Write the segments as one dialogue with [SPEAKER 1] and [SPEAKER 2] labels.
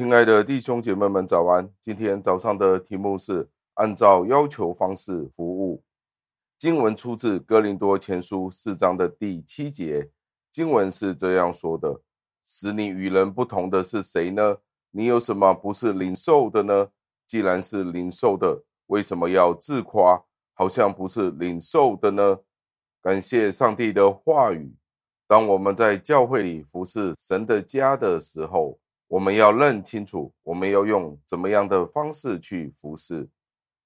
[SPEAKER 1] 亲爱的弟兄姐妹们，早安！今天早上的题目是按照要求方式服务。经文出自哥林多前书四章的第七节，经文是这样说的：“使你与人不同的是谁呢？你有什么不是领受的呢？既然是领受的，为什么要自夸，好像不是领受的呢？”感谢上帝的话语。当我们在教会里服侍神的家的时候，我们要认清楚，我们要用怎么样的方式去服侍。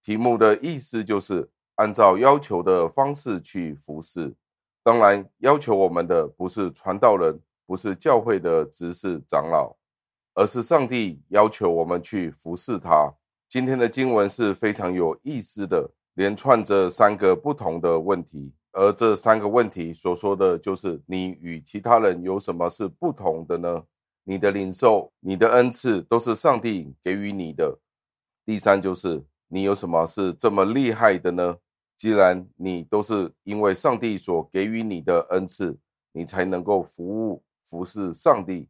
[SPEAKER 1] 题目的意思就是按照要求的方式去服侍。当然，要求我们的不是传道人，不是教会的执事长老，而是上帝要求我们去服侍他。今天的经文是非常有意思的，连串着三个不同的问题，而这三个问题所说的就是你与其他人有什么是不同的呢？你的领受、你的恩赐都是上帝给予你的。第三就是你有什么是这么厉害的呢？既然你都是因为上帝所给予你的恩赐，你才能够服务、服侍上帝。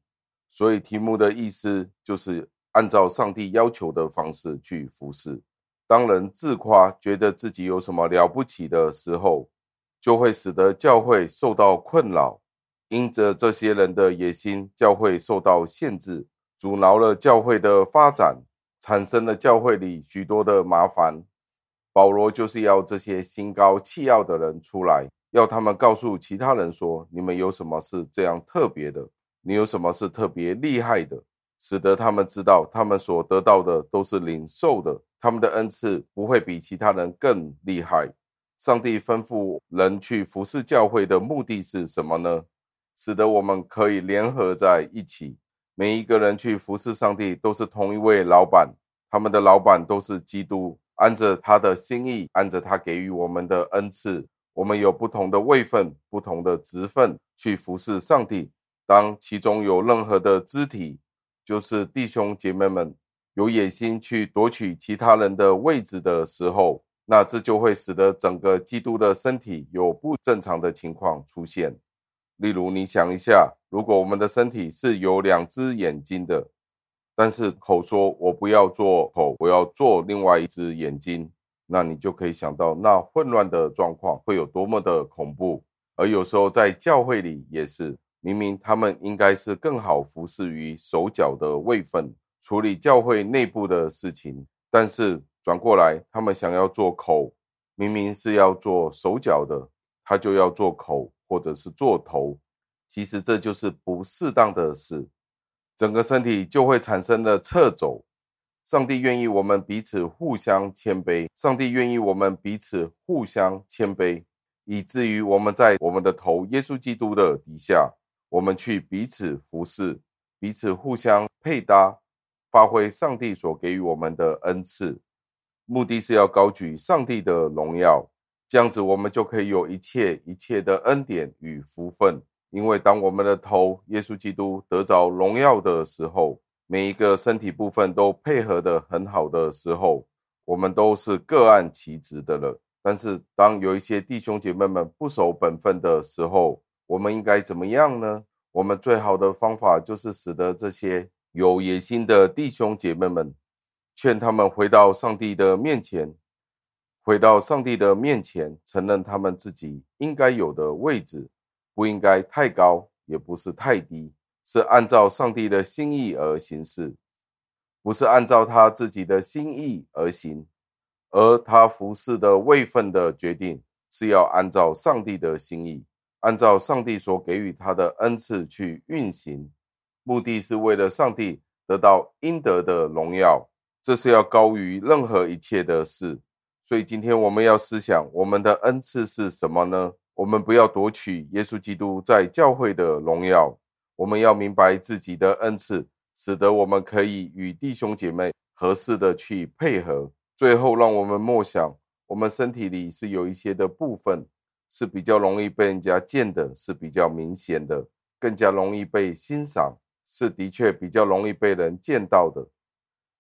[SPEAKER 1] 所以题目的意思就是按照上帝要求的方式去服侍。当人自夸，觉得自己有什么了不起的时候，就会使得教会受到困扰。因着这些人的野心，教会受到限制，阻挠了教会的发展，产生了教会里许多的麻烦。保罗就是要这些心高气傲的人出来，要他们告诉其他人说：你们有什么是这样特别的？你有什么是特别厉害的？使得他们知道，他们所得到的都是领受的，他们的恩赐不会比其他人更厉害。上帝吩咐人去服侍教会的目的是什么呢？使得我们可以联合在一起，每一个人去服侍上帝，都是同一位老板，他们的老板都是基督，按着他的心意，按着他给予我们的恩赐，我们有不同的位分、不同的职分去服侍上帝。当其中有任何的肢体，就是弟兄姐妹们有野心去夺取其他人的位置的时候，那这就会使得整个基督的身体有不正常的情况出现。例如，你想一下，如果我们的身体是有两只眼睛的，但是口说“我不要做口，我要做另外一只眼睛”，那你就可以想到那混乱的状况会有多么的恐怖。而有时候在教会里也是，明明他们应该是更好服侍于手脚的位分，处理教会内部的事情，但是转过来，他们想要做口，明明是要做手脚的，他就要做口。或者是做头，其实这就是不适当的事，整个身体就会产生了侧肘。上帝愿意我们彼此互相谦卑，上帝愿意我们彼此互相谦卑，以至于我们在我们的头耶稣基督的底下，我们去彼此服侍，彼此互相配搭，发挥上帝所给予我们的恩赐，目的是要高举上帝的荣耀。这样子，我们就可以有一切一切的恩典与福分。因为当我们的头耶稣基督得着荣耀的时候，每一个身体部分都配合得很好的时候，我们都是各按其职的了。但是，当有一些弟兄姐妹们不守本分的时候，我们应该怎么样呢？我们最好的方法就是使得这些有野心的弟兄姐妹们，劝他们回到上帝的面前。回到上帝的面前，承认他们自己应该有的位置，不应该太高，也不是太低，是按照上帝的心意而行事，不是按照他自己的心意而行。而他服侍的位分的决定，是要按照上帝的心意，按照上帝所给予他的恩赐去运行，目的是为了上帝得到应得的荣耀，这是要高于任何一切的事。所以今天我们要思想，我们的恩赐是什么呢？我们不要夺取耶稣基督在教会的荣耀。我们要明白自己的恩赐，使得我们可以与弟兄姐妹合适的去配合。最后，让我们默想，我们身体里是有一些的部分是比较容易被人家见的，是比较明显的，更加容易被欣赏，是的确比较容易被人见到的。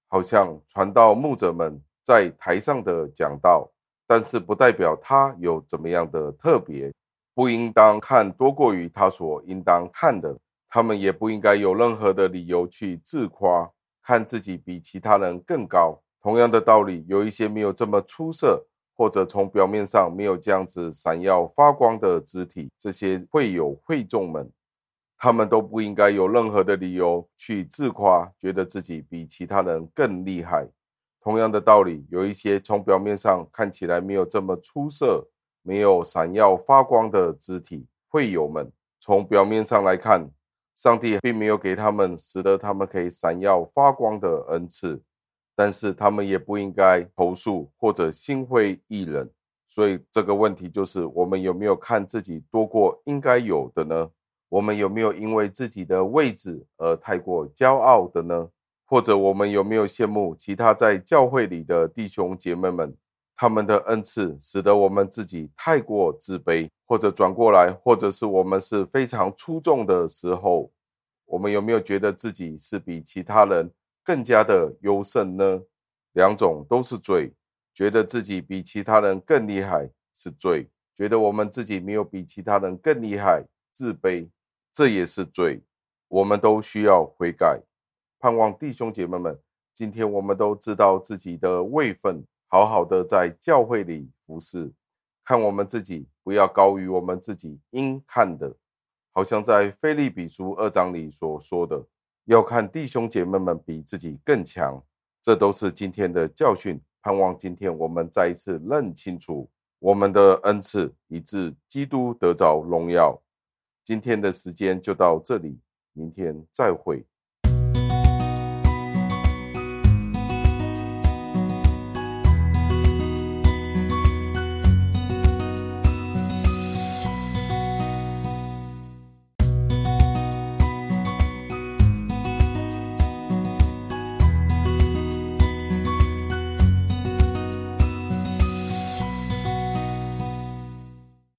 [SPEAKER 1] 好像传道牧者们。在台上的讲道，但是不代表他有怎么样的特别，不应当看多过于他所应当看的。他们也不应该有任何的理由去自夸。看自己比其他人更高。同样的道理，有一些没有这么出色，或者从表面上没有这样子闪耀发光的肢体，这些会有会众们，他们都不应该有任何的理由去自夸，觉得自己比其他人更厉害。同样的道理，有一些从表面上看起来没有这么出色，没有闪耀发光的肢体，会友们，从表面上来看，上帝并没有给他们使得他们可以闪耀发光的恩赐，但是他们也不应该投诉或者心灰意冷。所以这个问题就是：我们有没有看自己多过应该有的呢？我们有没有因为自己的位置而太过骄傲的呢？或者我们有没有羡慕其他在教会里的弟兄姐妹们？他们的恩赐使得我们自己太过自卑，或者转过来，或者是我们是非常出众的时候，我们有没有觉得自己是比其他人更加的优胜呢？两种都是罪，觉得自己比其他人更厉害是罪，觉得我们自己没有比其他人更厉害，自卑，这也是罪。我们都需要悔改，盼望弟兄姐妹们，今天我们都知道自己的位分。好好的在教会里服侍，看我们自己不要高于我们自己应看的，好像在腓利比书二章里所说的，要看弟兄姐妹们比自己更强，这都是今天的教训。盼望今天我们再一次认清楚我们的恩赐，以致基督得着荣耀。今天的时间就到这里，明天再会。